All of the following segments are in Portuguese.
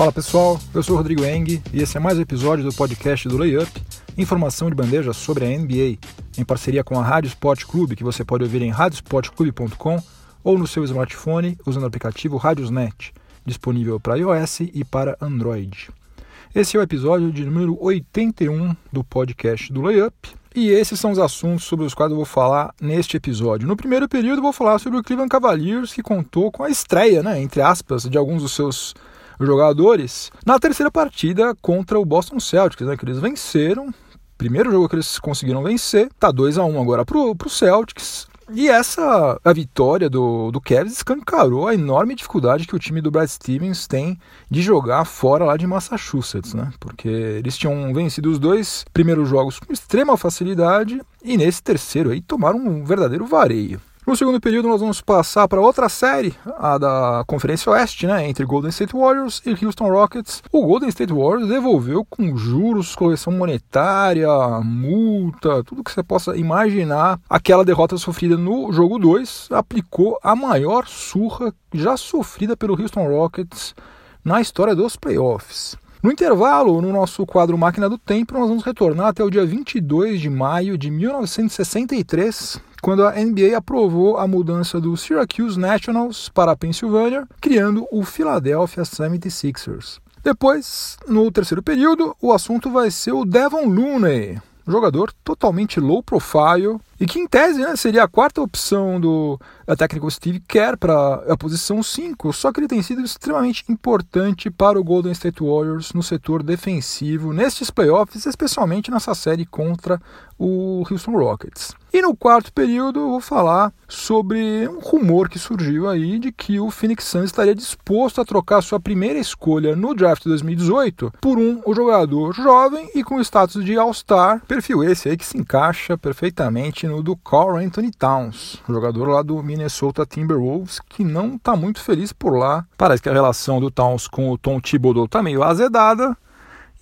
Fala pessoal, eu sou Rodrigo Eng e esse é mais um episódio do podcast do Layup, informação de bandeja sobre a NBA, em parceria com a Rádio Sport Clube, que você pode ouvir em radiosportclube.com ou no seu smartphone usando o aplicativo Radiosnet, disponível para iOS e para Android. Esse é o episódio de número 81 do podcast do Layup, e esses são os assuntos sobre os quais eu vou falar neste episódio. No primeiro período, eu vou falar sobre o Cleveland Cavaliers, que contou com a estreia, né, entre aspas, de alguns dos seus jogadores na terceira partida contra o Boston Celtics, né, que eles venceram. Primeiro jogo que eles conseguiram vencer, tá 2 a 1 agora pro, pro Celtics. E essa a vitória do, do Cavs escancarou a enorme dificuldade que o time do Brad Stevens tem de jogar fora lá de Massachusetts, né? Porque eles tinham vencido os dois primeiros jogos com extrema facilidade e nesse terceiro aí tomaram um verdadeiro vareio. No segundo período, nós vamos passar para outra série, a da Conferência Oeste, né, entre Golden State Warriors e Houston Rockets. O Golden State Warriors devolveu com juros, correção monetária, multa, tudo que você possa imaginar. Aquela derrota sofrida no jogo 2 aplicou a maior surra já sofrida pelo Houston Rockets na história dos playoffs. No intervalo, no nosso quadro Máquina do Tempo, nós vamos retornar até o dia 22 de maio de 1963, quando a NBA aprovou a mudança do Syracuse Nationals para a Pennsylvania, criando o Philadelphia 76ers. Depois, no terceiro período, o assunto vai ser o Devon Looney, jogador totalmente low profile e que em tese né, seria a quarta opção do técnico Steve Kerr para a posição 5, só que ele tem sido extremamente importante para o Golden State Warriors no setor defensivo nestes playoffs, especialmente nessa série contra o Houston Rockets. E no quarto período vou falar sobre um rumor que surgiu aí de que o Phoenix Suns estaria disposto a trocar sua primeira escolha no draft de 2018 por um jogador jovem e com status de All-Star, perfil esse aí que se encaixa perfeitamente do Carl Anthony Towns, jogador lá do Minnesota Timberwolves, que não está muito feliz por lá. Parece que a relação do Towns com o Tom Thibodeau está meio azedada,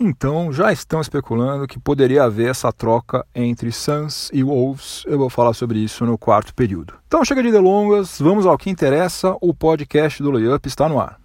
então já estão especulando que poderia haver essa troca entre Suns e Wolves. Eu vou falar sobre isso no quarto período. Então chega de delongas, vamos ao que interessa. O podcast do Layup está no ar.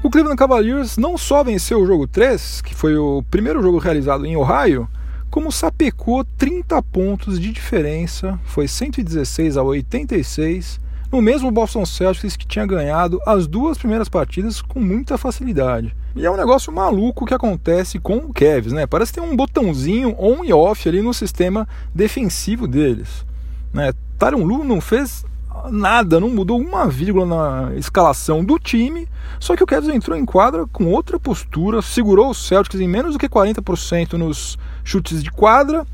O Cleveland Cavaliers não só venceu o jogo 3, que foi o primeiro jogo realizado em Ohio, como sapecou 30 pontos de diferença, foi 116 a 86, no mesmo Boston Celtics que tinha ganhado as duas primeiras partidas com muita facilidade. E é um negócio maluco que acontece com o Cavs, né? Parece ter um botãozinho on e off ali no sistema defensivo deles. Né? Tyron Lu não fez nada, não mudou uma vírgula na escalação do time, só que o Cavs entrou em quadra com outra postura, segurou os Celtics em menos do que 40% nos chutes de quadra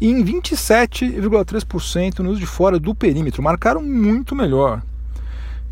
e em 27,3% nos de fora do perímetro. Marcaram muito melhor.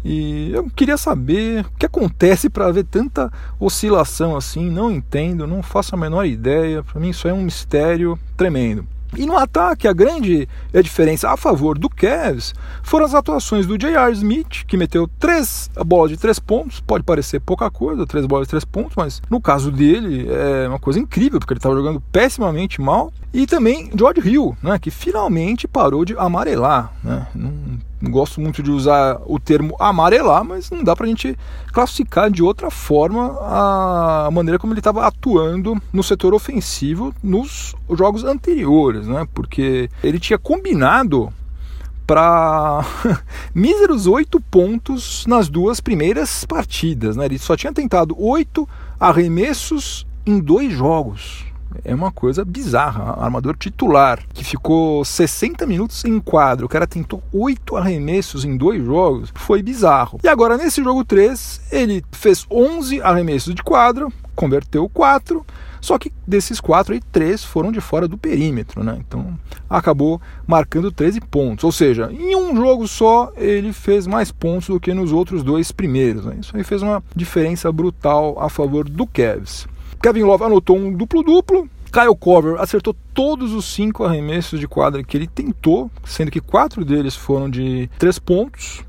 E eu queria saber o que acontece para haver tanta oscilação assim. Não entendo, não faço a menor ideia. Para mim, isso é um mistério tremendo. E no ataque, a grande diferença a favor do Cavs foram as atuações do J.R. Smith, que meteu três bolas de três pontos. Pode parecer pouca coisa, três bolas de três pontos, mas no caso dele é uma coisa incrível, porque ele estava jogando pessimamente mal. E também George Hill, né, que finalmente parou de amarelar. Né? Não gosto muito de usar o termo amarelar, mas não dá para a gente classificar de outra forma a maneira como ele estava atuando no setor ofensivo nos jogos anteriores, né? porque ele tinha combinado para míseros oito pontos nas duas primeiras partidas. Né? Ele só tinha tentado oito arremessos em dois jogos. É uma coisa bizarra. Armador titular, que ficou 60 minutos em quadro, o cara tentou oito arremessos em dois jogos, foi bizarro. E agora, nesse jogo 3, ele fez 11 arremessos de quadro, converteu 4, só que desses 4 aí, 3 foram de fora do perímetro, né? Então acabou marcando 13 pontos. Ou seja, em um jogo só ele fez mais pontos do que nos outros dois primeiros. Né? Isso aí fez uma diferença brutal a favor do Cavs. Kevin Love anotou um duplo-duplo. Kyle Cover acertou todos os cinco arremessos de quadra que ele tentou, sendo que quatro deles foram de três pontos.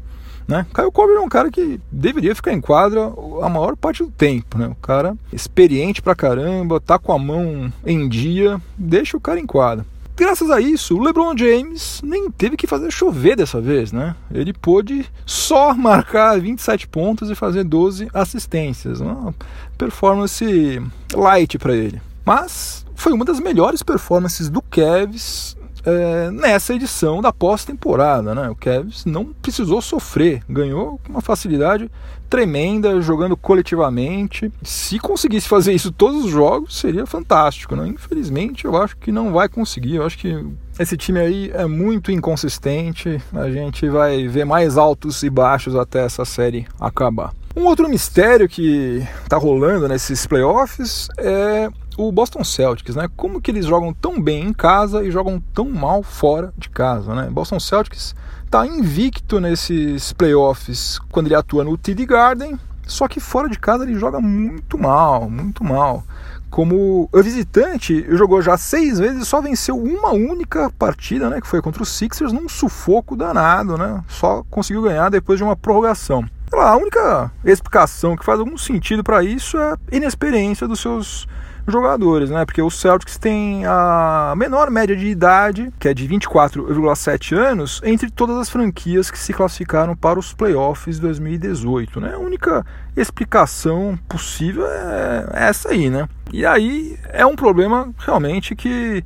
Né? Kyle Cover é um cara que deveria ficar em quadra a maior parte do tempo. Né? O cara experiente pra caramba, tá com a mão em dia, deixa o cara em quadra. Graças a isso, o LeBron James nem teve que fazer chover dessa vez, né? Ele pôde só marcar 27 pontos e fazer 12 assistências. Uma performance light para ele. Mas foi uma das melhores performances do Cavs é, nessa edição da pós-temporada. Né? O Cavs não precisou sofrer, ganhou com uma facilidade tremenda, jogando coletivamente. Se conseguisse fazer isso todos os jogos, seria fantástico. Né? Infelizmente, eu acho que não vai conseguir. Eu acho que esse time aí é muito inconsistente. A gente vai ver mais altos e baixos até essa série acabar. Um outro mistério que está rolando nesses playoffs é o Boston Celtics, né? Como que eles jogam tão bem em casa e jogam tão mal fora de casa, né? Boston Celtics está invicto nesses playoffs quando ele atua no TD Garden, só que fora de casa ele joga muito mal, muito mal. Como visitante, jogou já seis vezes e só venceu uma única partida, né? Que foi contra os Sixers num sufoco danado, né? Só conseguiu ganhar depois de uma prorrogação. A única explicação que faz algum sentido para isso é a inexperiência dos seus jogadores, né? Porque o Celtics tem a menor média de idade, que é de 24,7 anos, entre todas as franquias que se classificaram para os playoffs de 2018, né? A única explicação possível é essa aí, né? E aí é um problema realmente que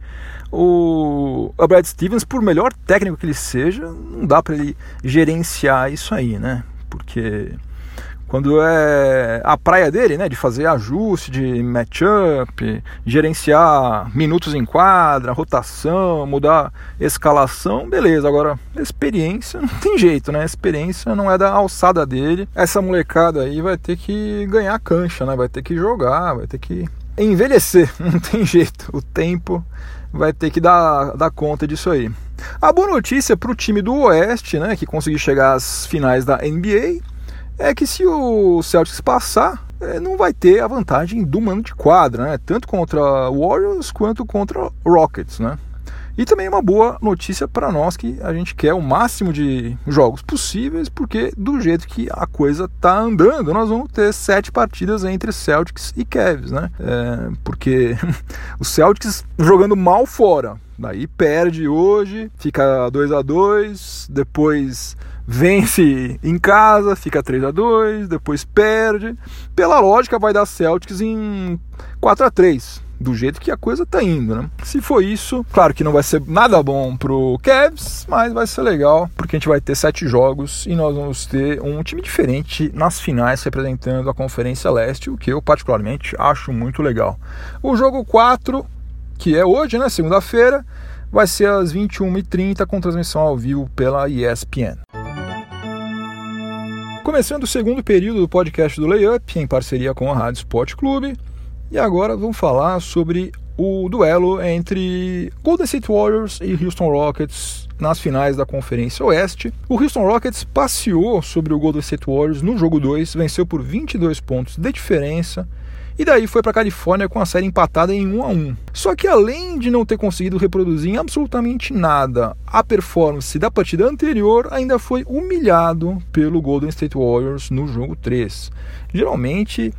o Brad Stevens, por melhor técnico que ele seja, não dá para ele gerenciar isso aí, né? porque quando é a praia dele, né, de fazer ajuste de matchup, gerenciar minutos em quadra, rotação, mudar escalação, beleza. Agora, experiência não tem jeito, né? experiência não é da alçada dele. Essa molecada aí vai ter que ganhar cancha, né? Vai ter que jogar, vai ter que envelhecer, não tem jeito. O tempo vai ter que dar, dar conta disso aí. A boa notícia para o time do Oeste, né, que conseguiu chegar às finais da NBA, é que se o Celtics passar, é, não vai ter a vantagem do mano de quadra, né, tanto contra Warriors quanto contra Rockets, né. E também uma boa notícia para nós que a gente quer o máximo de jogos possíveis, porque do jeito que a coisa tá andando, nós vamos ter sete partidas entre Celtics e Cavs, né? É, porque o Celtics jogando mal fora, daí perde hoje, fica 2 a 2 depois vence em casa, fica 3 a 2 depois perde. Pela lógica, vai dar Celtics em 4 a 3 do jeito que a coisa tá indo, né? Se for isso, claro que não vai ser nada bom pro Cavs, mas vai ser legal, porque a gente vai ter sete jogos e nós vamos ter um time diferente nas finais representando a Conferência Leste, o que eu particularmente acho muito legal. O jogo 4, que é hoje, né, segunda-feira, vai ser às 21h30 com transmissão ao vivo pela ESPN. Começando o segundo período do podcast do Layup, em parceria com a Rádio Sport Clube, e agora vamos falar sobre o duelo entre Golden State Warriors e Houston Rockets nas finais da Conferência Oeste. O Houston Rockets passeou sobre o Golden State Warriors no jogo 2, venceu por 22 pontos de diferença e daí foi para a Califórnia com a série empatada em 1 a 1. Só que além de não ter conseguido reproduzir em absolutamente nada a performance da partida anterior, ainda foi humilhado pelo Golden State Warriors no jogo 3. Geralmente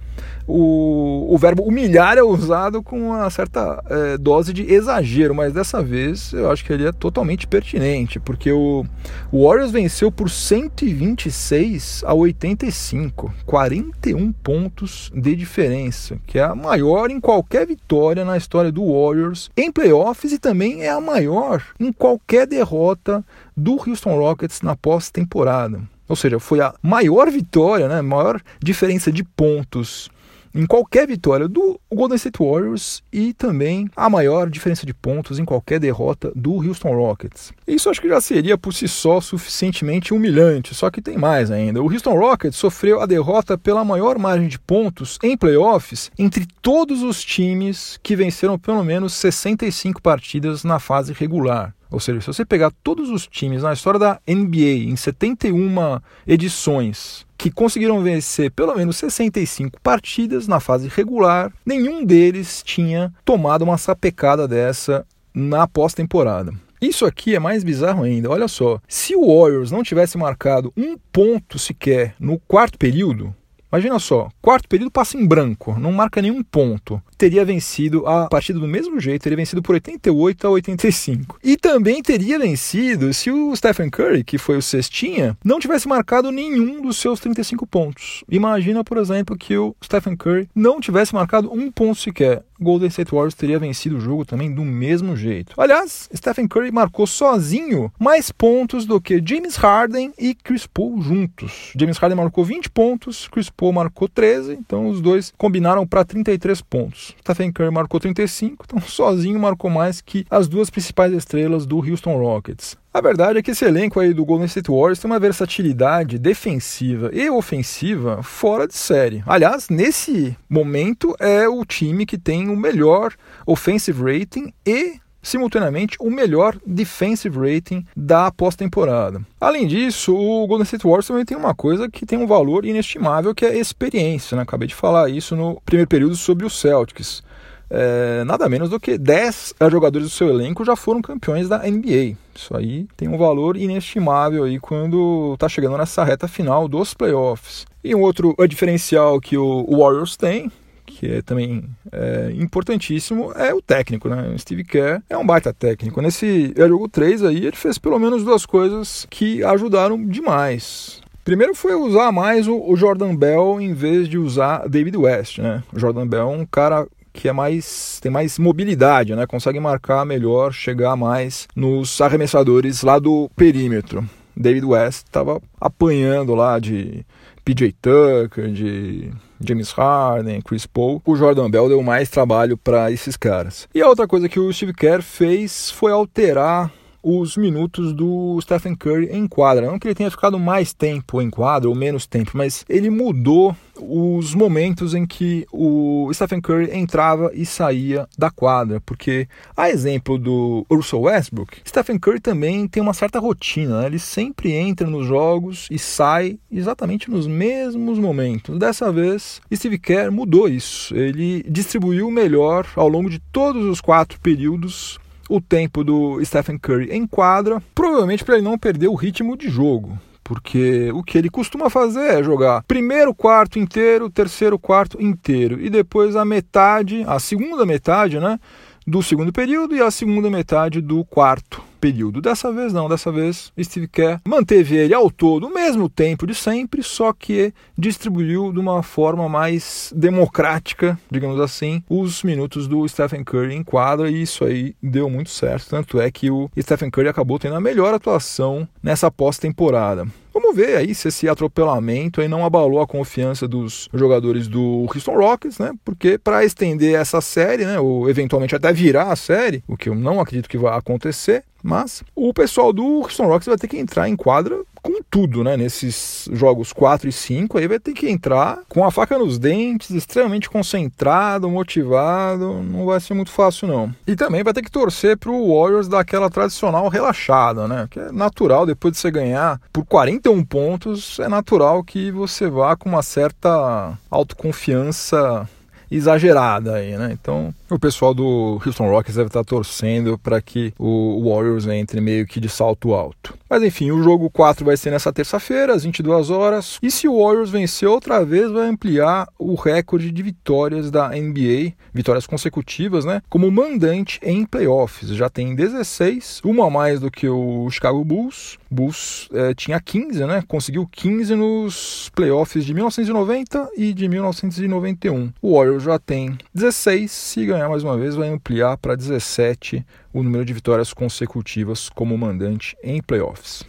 o, o verbo humilhar é usado com uma certa é, dose de exagero, mas dessa vez eu acho que ele é totalmente pertinente, porque o, o Warriors venceu por 126 a 85, 41 pontos de diferença, que é a maior em qualquer vitória na história do Warriors em playoffs e também é a maior em qualquer derrota do Houston Rockets na pós-temporada. Ou seja, foi a maior vitória, né, maior diferença de pontos em qualquer vitória do Golden State Warriors e também a maior diferença de pontos em qualquer derrota do Houston Rockets. Isso acho que já seria por si só suficientemente humilhante, só que tem mais ainda. O Houston Rockets sofreu a derrota pela maior margem de pontos em playoffs entre todos os times que venceram pelo menos 65 partidas na fase regular. Ou seja, se você pegar todos os times na história da NBA em 71 edições que conseguiram vencer pelo menos 65 partidas na fase regular, nenhum deles tinha tomado uma sapecada dessa na pós-temporada. Isso aqui é mais bizarro ainda. Olha só, se o Warriors não tivesse marcado um ponto sequer no quarto período, Imagina só, quarto período passa em branco, não marca nenhum ponto. Teria vencido a partida do mesmo jeito, teria vencido por 88 a 85. E também teria vencido se o Stephen Curry, que foi o cestinha, não tivesse marcado nenhum dos seus 35 pontos. Imagina, por exemplo, que o Stephen Curry não tivesse marcado um ponto sequer. Golden State Warriors teria vencido o jogo também do mesmo jeito. Aliás, Stephen Curry marcou sozinho mais pontos do que James Harden e Chris Paul juntos. James Harden marcou 20 pontos, Chris Paul marcou 13, então os dois combinaram para 33 pontos. Stephen Curry marcou 35, então sozinho marcou mais que as duas principais estrelas do Houston Rockets. A verdade é que esse elenco aí do Golden State Warriors tem uma versatilidade defensiva e ofensiva fora de série. Aliás, nesse momento é o time que tem o melhor offensive rating e simultaneamente o melhor defensive rating da pós-temporada. Além disso, o Golden State Warriors também tem uma coisa que tem um valor inestimável, que é a experiência. Né? Acabei de falar isso no primeiro período sobre os Celtics. É, nada menos do que 10 jogadores do seu elenco já foram campeões da NBA. Isso aí tem um valor inestimável aí quando está chegando nessa reta final dos playoffs. E um outro diferencial que o Warriors tem, que é também é, importantíssimo, é o técnico, né? O Steve Kerr é um baita técnico. Nesse jogo 3 aí, ele fez pelo menos duas coisas que ajudaram demais. Primeiro foi usar mais o Jordan Bell em vez de usar David West, né? O Jordan Bell é um cara que é mais tem mais mobilidade, né? Consegue marcar melhor, chegar mais nos arremessadores lá do perímetro. David West estava apanhando lá de PJ Tucker, de James Harden, Chris Paul. O Jordan Bell deu mais trabalho para esses caras. E a outra coisa que o Steve Kerr fez foi alterar os minutos do Stephen Curry em quadra. Não que ele tenha ficado mais tempo em quadra ou menos tempo, mas ele mudou os momentos em que o Stephen Curry entrava e saía da quadra, porque a exemplo do Russell Westbrook, Stephen Curry também tem uma certa rotina, né? ele sempre entra nos jogos e sai exatamente nos mesmos momentos. Dessa vez, Steve Kerr mudou isso, ele distribuiu melhor ao longo de todos os quatro períodos o tempo do Stephen Curry em quadra, provavelmente para ele não perder o ritmo de jogo. Porque o que ele costuma fazer é jogar primeiro quarto inteiro, terceiro quarto inteiro e depois a metade, a segunda metade, né, do segundo período e a segunda metade do quarto período. Dessa vez não, dessa vez Steve Kerr manteve ele ao todo o mesmo tempo de sempre, só que distribuiu de uma forma mais democrática, digamos assim, os minutos do Stephen Curry em quadra e isso aí deu muito certo, tanto é que o Stephen Curry acabou tendo a melhor atuação nessa pós-temporada. Vamos ver aí se esse atropelamento aí não abalou a confiança dos jogadores do Houston Rockets, né? Porque para estender essa série, né, ou eventualmente até virar a série, o que eu não acredito que vai acontecer, mas o pessoal do Houston Rockets vai ter que entrar em quadra com tudo, né? Nesses jogos 4 e 5, aí vai ter que entrar com a faca nos dentes, extremamente concentrado, motivado. Não vai ser muito fácil, não. E também vai ter que torcer pro Warriors daquela tradicional relaxada, né? Que é natural, depois de você ganhar por 41 pontos, é natural que você vá com uma certa autoconfiança exagerada aí, né? Então, o pessoal do Houston Rockets deve estar torcendo para que o Warriors entre meio que de salto alto. Mas enfim, o jogo 4 vai ser nessa terça-feira, às 22 horas. E se o Warriors vencer outra vez, vai ampliar o recorde de vitórias da NBA, vitórias consecutivas, né? Como mandante em playoffs. Já tem 16, uma a mais do que o Chicago Bulls. Bulls é, tinha 15, né? Conseguiu 15 nos playoffs de 1990 e de 1991. O Warriors já tem 16, se ganhar mais uma vez, vai ampliar para 17 o número de vitórias consecutivas como mandante em playoffs.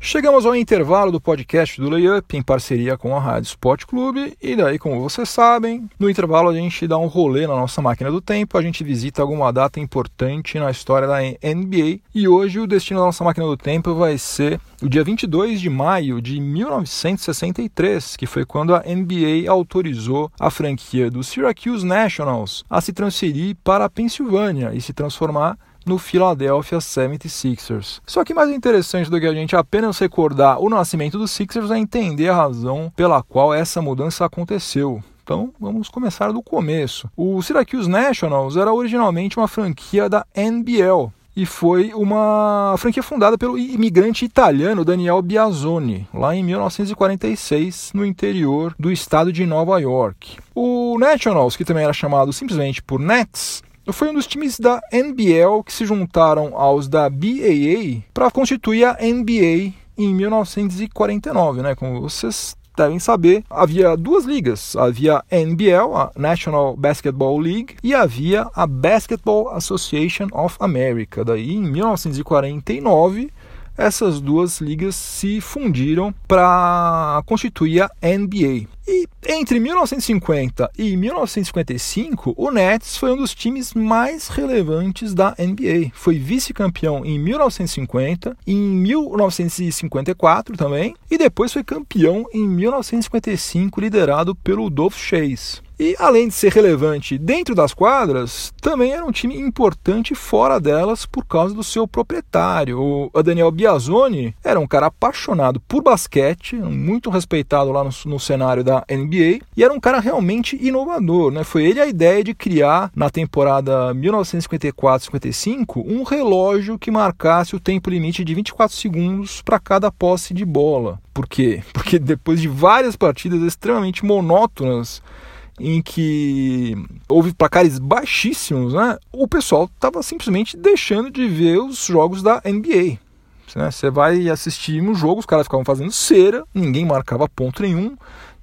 Chegamos ao intervalo do podcast do Layup em parceria com a Rádio Sport Clube. E daí, como vocês sabem, no intervalo a gente dá um rolê na nossa máquina do tempo, a gente visita alguma data importante na história da NBA e hoje o destino da nossa máquina do tempo vai ser o dia 22 de maio de 1963, que foi quando a NBA autorizou a franquia do Syracuse Nationals a se transferir para a Pensilvânia e se transformar no Philadelphia 76ers. Só que mais interessante do que a gente apenas recordar o nascimento dos Sixers é entender a razão pela qual essa mudança aconteceu. Então vamos começar do começo. O Syracuse Nationals era originalmente uma franquia da NBL, e foi uma franquia fundada pelo imigrante italiano Daniel Biazzoni, lá em 1946, no interior do estado de Nova York. O Nationals, que também era chamado simplesmente por Nets, foi um dos times da NBL que se juntaram aos da BAA para constituir a NBA em 1949, né? Como vocês devem saber, havia duas ligas. Havia a NBL, a National Basketball League, e havia a Basketball Association of America. Daí, em 1949, essas duas ligas se fundiram para constituir a NBA. E entre 1950 e 1955, o Nets foi um dos times mais relevantes da NBA. Foi vice-campeão em 1950, em 1954 também, e depois foi campeão em 1955, liderado pelo Dolph Chase. E além de ser relevante dentro das quadras, também era um time importante fora delas por causa do seu proprietário. O Daniel Biazzoni era um cara apaixonado por basquete, muito respeitado lá no, no cenário da NBA, e era um cara realmente inovador. Né? Foi ele a ideia de criar, na temporada 1954-55, um relógio que marcasse o tempo limite de 24 segundos para cada posse de bola. Por quê? Porque depois de várias partidas extremamente monótonas, em que houve placares baixíssimos, né, o pessoal estava simplesmente deixando de ver os jogos da NBA. Né? Você vai assistir um jogo, os caras ficavam fazendo cera, ninguém marcava ponto nenhum.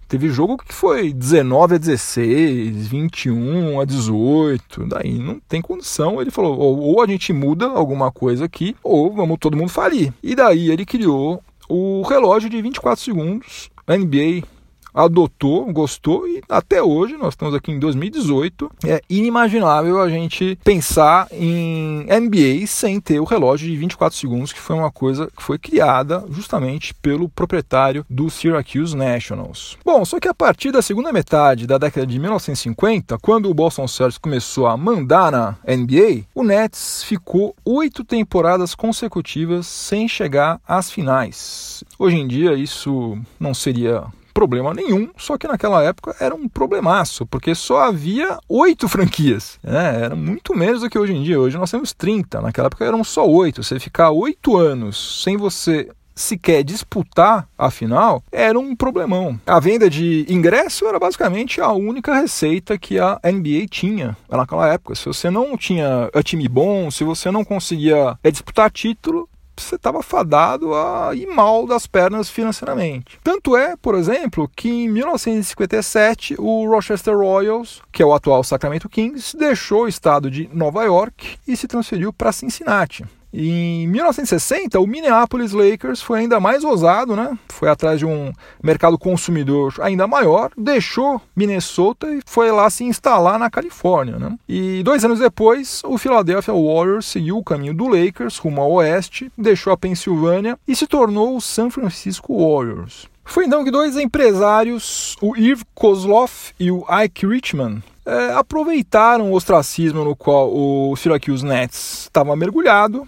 Teve jogo que foi 19 a 16, 21 a 18, daí não tem condição. Ele falou: ou, a gente muda alguma coisa aqui, ou vamos todo mundo falir. E daí ele criou o relógio de 24 segundos, NBA adotou, gostou e até hoje, nós estamos aqui em 2018, é inimaginável a gente pensar em NBA sem ter o relógio de 24 segundos, que foi uma coisa que foi criada justamente pelo proprietário do Syracuse Nationals. Bom, só que a partir da segunda metade da década de 1950, quando o Boston Celtics começou a mandar na NBA, o Nets ficou oito temporadas consecutivas sem chegar às finais. Hoje em dia isso não seria problema nenhum, só que naquela época era um problemaço, porque só havia oito franquias. Né? Era muito menos do que hoje em dia. Hoje nós temos 30, naquela época eram só oito. Você ficar oito anos sem você sequer disputar a final era um problemão. A venda de ingresso era basicamente a única receita que a NBA tinha naquela época. Se você não tinha time bom, se você não conseguia é, disputar título, você estava fadado a ir mal das pernas financeiramente. Tanto é, por exemplo, que em 1957 o Rochester Royals, que é o atual Sacramento Kings, deixou o estado de Nova York e se transferiu para Cincinnati. Em 1960, o Minneapolis Lakers foi ainda mais ousado, né? Foi atrás de um mercado consumidor ainda maior, deixou Minnesota e foi lá se instalar na Califórnia, né? E dois anos depois, o Philadelphia Warriors seguiu o caminho do Lakers rumo ao oeste, deixou a Pensilvânia e se tornou o San Francisco Warriors. Foi então que dois empresários, o Irv Kozloff e o Ike Richman, é, aproveitaram o ostracismo no qual o Syracuse Nets estava mergulhado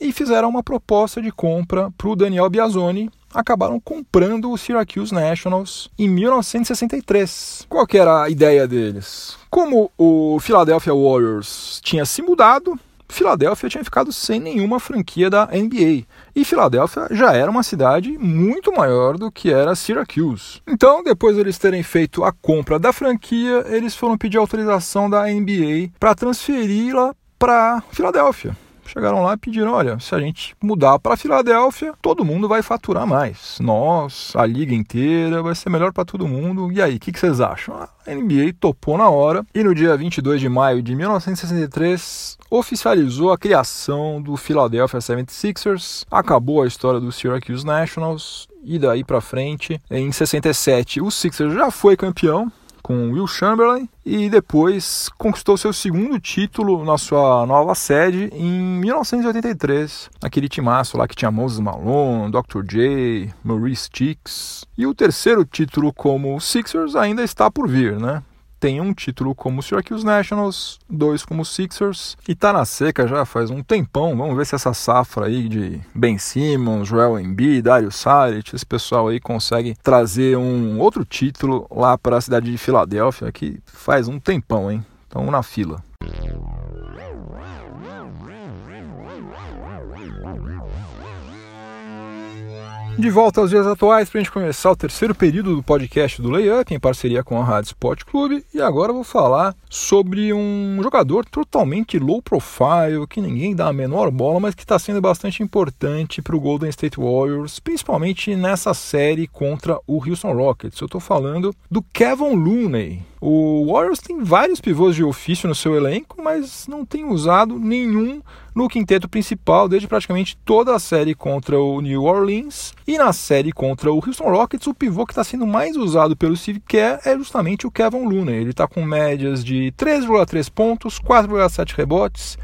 e fizeram uma proposta de compra para o Daniel Biazzoni. Acabaram comprando o Syracuse Nationals em 1963. Qual que era a ideia deles? Como o Philadelphia Warriors tinha se mudado, Filadélfia tinha ficado sem nenhuma franquia da NBA. E Filadélfia já era uma cidade muito maior do que era Syracuse. Então, depois de eles terem feito a compra da franquia, eles foram pedir autorização da NBA para transferi-la para Filadélfia chegaram lá e pediram: olha, se a gente mudar para Filadélfia, todo mundo vai faturar mais. Nós, a liga inteira, vai ser melhor para todo mundo. E aí, o que, que, vocês acham? A NBA topou na hora e no dia 22 de maio de 1963 oficializou a criação do Philadelphia 76ers, acabou a história do Syracuse Nationals e daí para frente, em 67, o Sixers já foi campeão com Will Chamberlain e depois conquistou seu segundo título na sua nova sede em 1983, aquele timaço lá que tinha Moses Malone, Dr. J, Maurice Cheeks. E o terceiro título como Sixers ainda está por vir, né? Tem um título como Syracuse Nationals, dois como Sixers e tá na seca já faz um tempão. Vamos ver se essa safra aí de Ben Simmons, Joel Embiid, Dario Saric, esse pessoal aí consegue trazer um outro título lá para a cidade de Filadélfia que faz um tempão, hein? Então na fila. De volta aos dias atuais para a gente começar o terceiro período do podcast do Layup em parceria com a Rádio Sport Clube e agora eu vou falar sobre um jogador totalmente low profile que ninguém dá a menor bola, mas que está sendo bastante importante para o Golden State Warriors, principalmente nessa série contra o Houston Rockets. Eu estou falando do Kevin Looney. O Warriors tem vários pivôs de ofício no seu elenco, mas não tem usado nenhum no quinteto principal desde praticamente toda a série contra o New Orleans. E na série contra o Houston Rockets, o pivô que está sendo mais usado pelo Steve Kerr é justamente o Kevin Looney. Ele está com médias de 3,3 pontos, 4,7 rebotes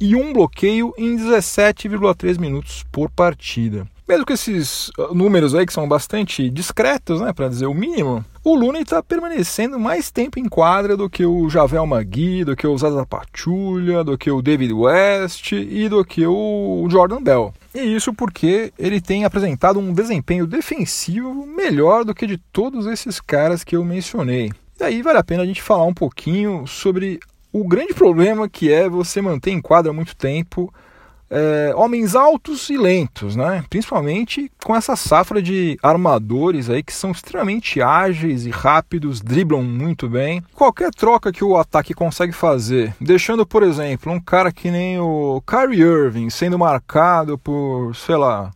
e um bloqueio em 17,3 minutos por partida. Mesmo que esses uh, números aí que são bastante discretos, né, para dizer o mínimo, o Looney está permanecendo mais tempo em quadra do que o Javel Magui, do que o Zaza Pachulia, do que o David West e do que o Jordan Bell. E isso porque ele tem apresentado um desempenho defensivo melhor do que de todos esses caras que eu mencionei. E aí vale a pena a gente falar um pouquinho sobre o grande problema que é você manter em quadra muito tempo é, homens altos e lentos, né? Principalmente com essa safra de armadores aí que são extremamente ágeis e rápidos, driblam muito bem. Qualquer troca que o ataque consegue fazer, deixando, por exemplo, um cara que nem o Kyrie Irving sendo marcado por, sei lá,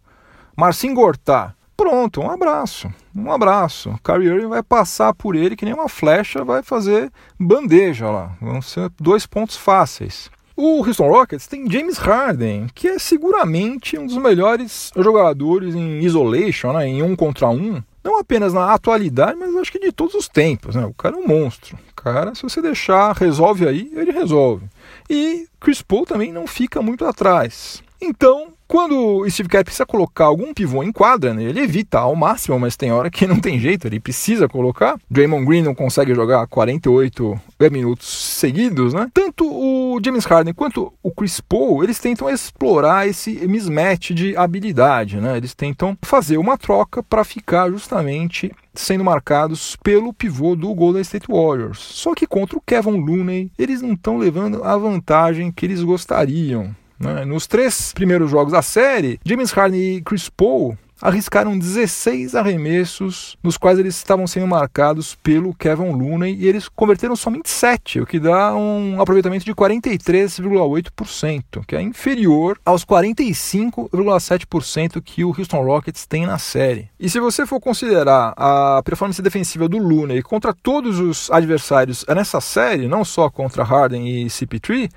Marcin Gortá. Pronto, um abraço, um abraço. Kyrie Irving vai passar por ele que nem uma flecha, vai fazer bandeja lá. Vão ser dois pontos fáceis. O Houston Rockets tem James Harden, que é seguramente um dos melhores jogadores em isolation, né, em um contra um. Não apenas na atualidade, mas acho que de todos os tempos. Né? O cara é um monstro. O cara, se você deixar, resolve aí, ele resolve. E Chris Paul também não fica muito atrás. Então, quando o Steve Kerr precisa colocar algum pivô em quadra, né, ele evita ao máximo, mas tem hora que não tem jeito, ele precisa colocar. Draymond Green não consegue jogar 48 minutos seguidos, né? Tanto o James Harden quanto o Chris Paul, eles tentam explorar esse mismatch de habilidade, né? Eles tentam fazer uma troca para ficar justamente sendo marcados pelo pivô do Golden State Warriors. Só que contra o Kevin Looney, eles não estão levando a vantagem que eles gostariam. Né? Nos três primeiros jogos da série, James Harden e Chris Paul arriscaram 16 arremessos, nos quais eles estavam sendo marcados pelo Kevin Looney e eles converteram somente 7, o que dá um aproveitamento de 43,8%, que é inferior aos 45,7% que o Houston Rockets tem na série. E se você for considerar a performance defensiva do Looney contra todos os adversários nessa série, não só contra Harden e CP3,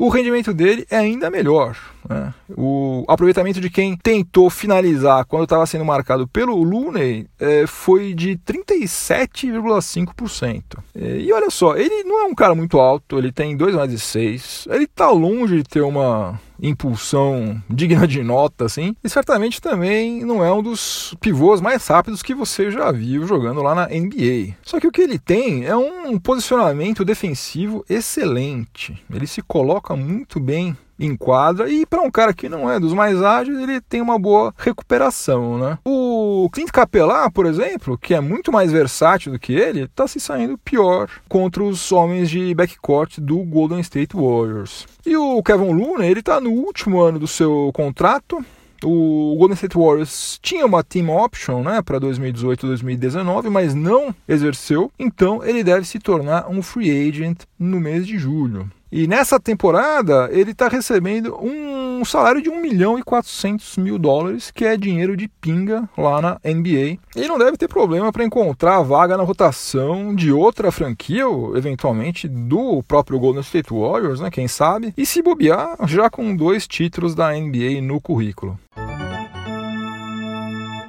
o rendimento dele é ainda melhor. Né? O aproveitamento de quem tentou finalizar quando estava sendo marcado pelo Looney é, foi de 37,5%. É, e olha só, ele não é um cara muito alto, ele tem 2 mais de 6, ele está longe de ter uma impulsão digna de nota, assim. E certamente também não é um dos pivôs mais rápidos que você já viu jogando lá na NBA. Só que o que ele tem é um posicionamento defensivo excelente. Ele se coloca muito bem em quadra e para um cara que não é dos mais ágeis, ele tem uma boa recuperação, né? O Clint Capela, por exemplo, que é muito mais versátil do que ele, está se saindo pior contra os homens de backcourt do Golden State Warriors. E o Kevin Looney, ele está no último ano do seu contrato, o Golden State Warriors tinha uma team option né, para 2018 2019, mas não exerceu, então ele deve se tornar um free agent no mês de julho. E nessa temporada ele está recebendo um salário de 1 milhão e 400 mil dólares, que é dinheiro de pinga lá na NBA. Ele não deve ter problema para encontrar a vaga na rotação de outra franquia, ou eventualmente do próprio Golden State Warriors, né? Quem sabe? E se bobear, já com dois títulos da NBA no currículo.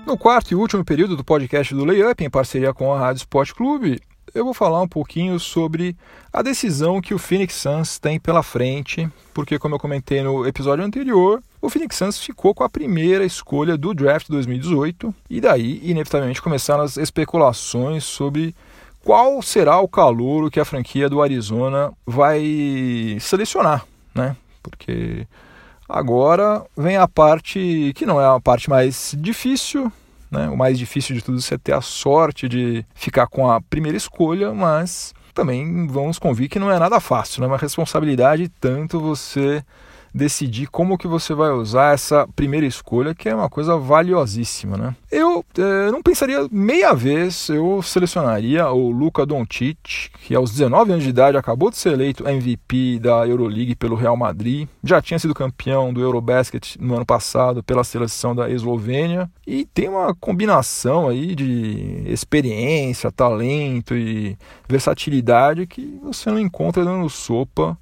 No quarto e último período do podcast do Layup, em parceria com a Rádio Sport Clube, eu vou falar um pouquinho sobre a decisão que o Phoenix Suns tem pela frente, porque, como eu comentei no episódio anterior, o Phoenix Suns ficou com a primeira escolha do draft 2018 e daí, inevitavelmente, começaram as especulações sobre qual será o calor que a franquia do Arizona vai selecionar, né? Porque agora vem a parte que não é a parte mais difícil, né? O mais difícil de tudo é ter a sorte de ficar com a primeira escolha, mas também vamos convir que não é nada fácil, é né? uma responsabilidade tanto você decidir como que você vai usar essa primeira escolha, que é uma coisa valiosíssima, né? Eu é, não pensaria meia vez, eu selecionaria o Luca Doncic, que aos 19 anos de idade acabou de ser eleito MVP da Euroleague pelo Real Madrid, já tinha sido campeão do Eurobasket no ano passado pela seleção da Eslovênia e tem uma combinação aí de experiência, talento e versatilidade que você não encontra dando sopa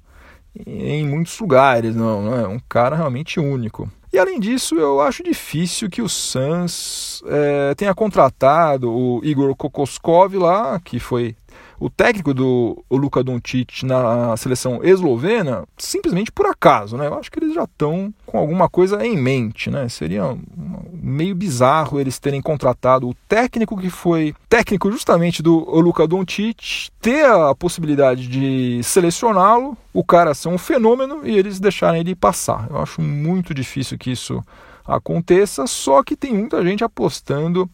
em muitos lugares, não, não é um cara realmente único. E além disso, eu acho difícil que o Suns é, tenha contratado o Igor Kokoskov lá, que foi o técnico do Luka Doncic na seleção eslovena simplesmente por acaso, né? Eu acho que eles já estão com alguma coisa em mente, né? Seria meio bizarro eles terem contratado o técnico que foi técnico justamente do Luka Doncic, ter a possibilidade de selecioná-lo, o cara ser um fenômeno e eles deixarem ele passar. Eu acho muito difícil que isso aconteça, só que tem muita gente apostando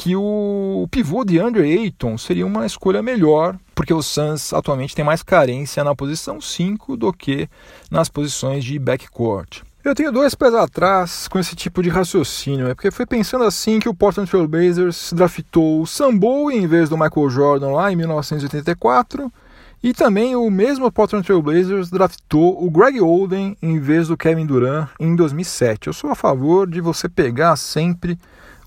que o pivô de Andre Ayton seria uma escolha melhor, porque o Suns atualmente tem mais carência na posição 5 do que nas posições de backcourt. Eu tenho dois pés atrás com esse tipo de raciocínio, é porque foi pensando assim que o Portland Trail Blazers draftou o Sambo em vez do Michael Jordan lá em 1984, e também o mesmo Portland Trail Blazers draftou o Greg Oden em vez do Kevin Durant em 2007. Eu sou a favor de você pegar sempre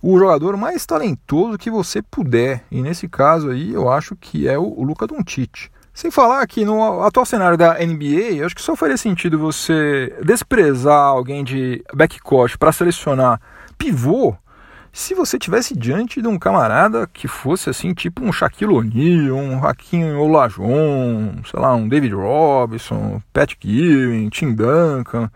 o jogador mais talentoso que você puder. E nesse caso aí, eu acho que é o, Luca Doncic. Sem falar que no atual cenário da NBA, eu acho que só faria sentido você desprezar alguém de backcourt para selecionar pivô se você tivesse diante de um camarada que fosse assim, tipo um Shaquille O'Neal, um Hakim Olajuwon, sei lá, um David Robinson, Pat Ewing, Tim Duncan,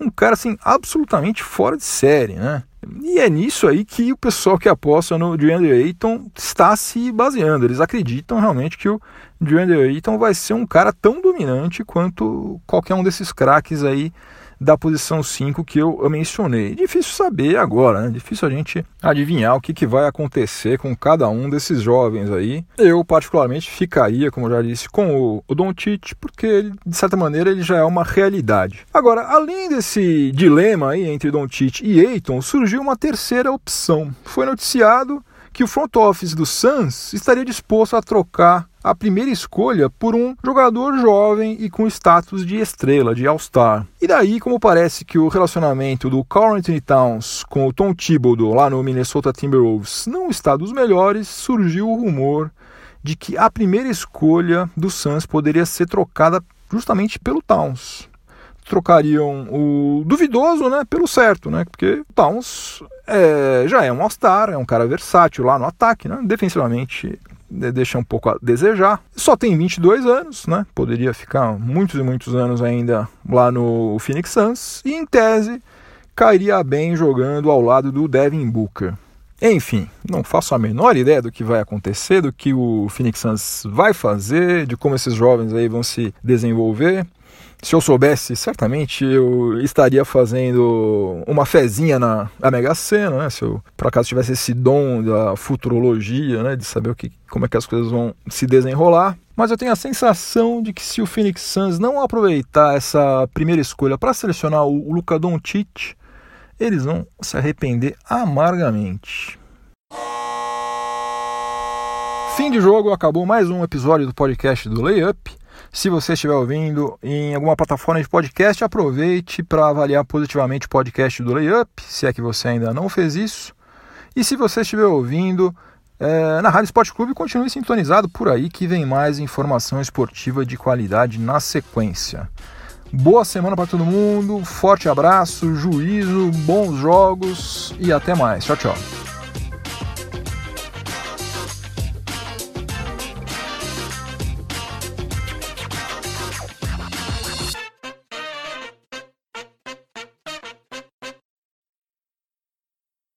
um cara assim absolutamente fora de série, né? E é nisso aí que o pessoal que aposta no DeAndre Ayton está se baseando. Eles acreditam realmente que o DeAndre Ayton vai ser um cara tão dominante quanto qualquer um desses craques aí da posição 5 que eu mencionei. Difícil saber agora, né? Difícil a gente adivinhar o que, que vai acontecer com cada um desses jovens aí. Eu, particularmente, ficaria, como já disse, com o, o Doncic, porque ele, de certa maneira ele já é uma realidade. Agora, além desse dilema aí entre Doncic e Aiton, surgiu uma terceira opção. Foi noticiado que o front office do Suns estaria disposto a trocar a primeira escolha por um jogador jovem e com status de estrela, de All-Star. E daí, como parece que o relacionamento do Carl Towns com o Tom Thibodeau lá no Minnesota Timberwolves não está dos melhores, surgiu o rumor de que a primeira escolha do Suns poderia ser trocada justamente pelo Towns. Trocariam o duvidoso né, pelo certo, né, porque o Towns é, já é um All-Star, é um cara versátil lá no ataque, né, defensivamente deixa um pouco a desejar. Só tem 22 anos, né? Poderia ficar muitos e muitos anos ainda lá no Phoenix Suns e em tese cairia bem jogando ao lado do Devin Booker. Enfim, não faço a menor ideia do que vai acontecer, do que o Phoenix Suns vai fazer, de como esses jovens aí vão se desenvolver. Se eu soubesse, certamente eu estaria fazendo uma fezinha na, na Mega Sena, né? Se eu, por acaso, tivesse esse dom da futurologia, né? De saber o que, como é que as coisas vão se desenrolar. Mas eu tenho a sensação de que se o Phoenix Suns não aproveitar essa primeira escolha para selecionar o Luka Doncic, eles vão se arrepender amargamente. Fim de jogo, acabou mais um episódio do podcast do Layup. Se você estiver ouvindo em alguma plataforma de podcast, aproveite para avaliar positivamente o podcast do Layup, se é que você ainda não fez isso. E se você estiver ouvindo é, na Rádio Esporte Clube, continue sintonizado por aí que vem mais informação esportiva de qualidade na sequência. Boa semana para todo mundo, forte abraço, juízo, bons jogos e até mais. Tchau, tchau.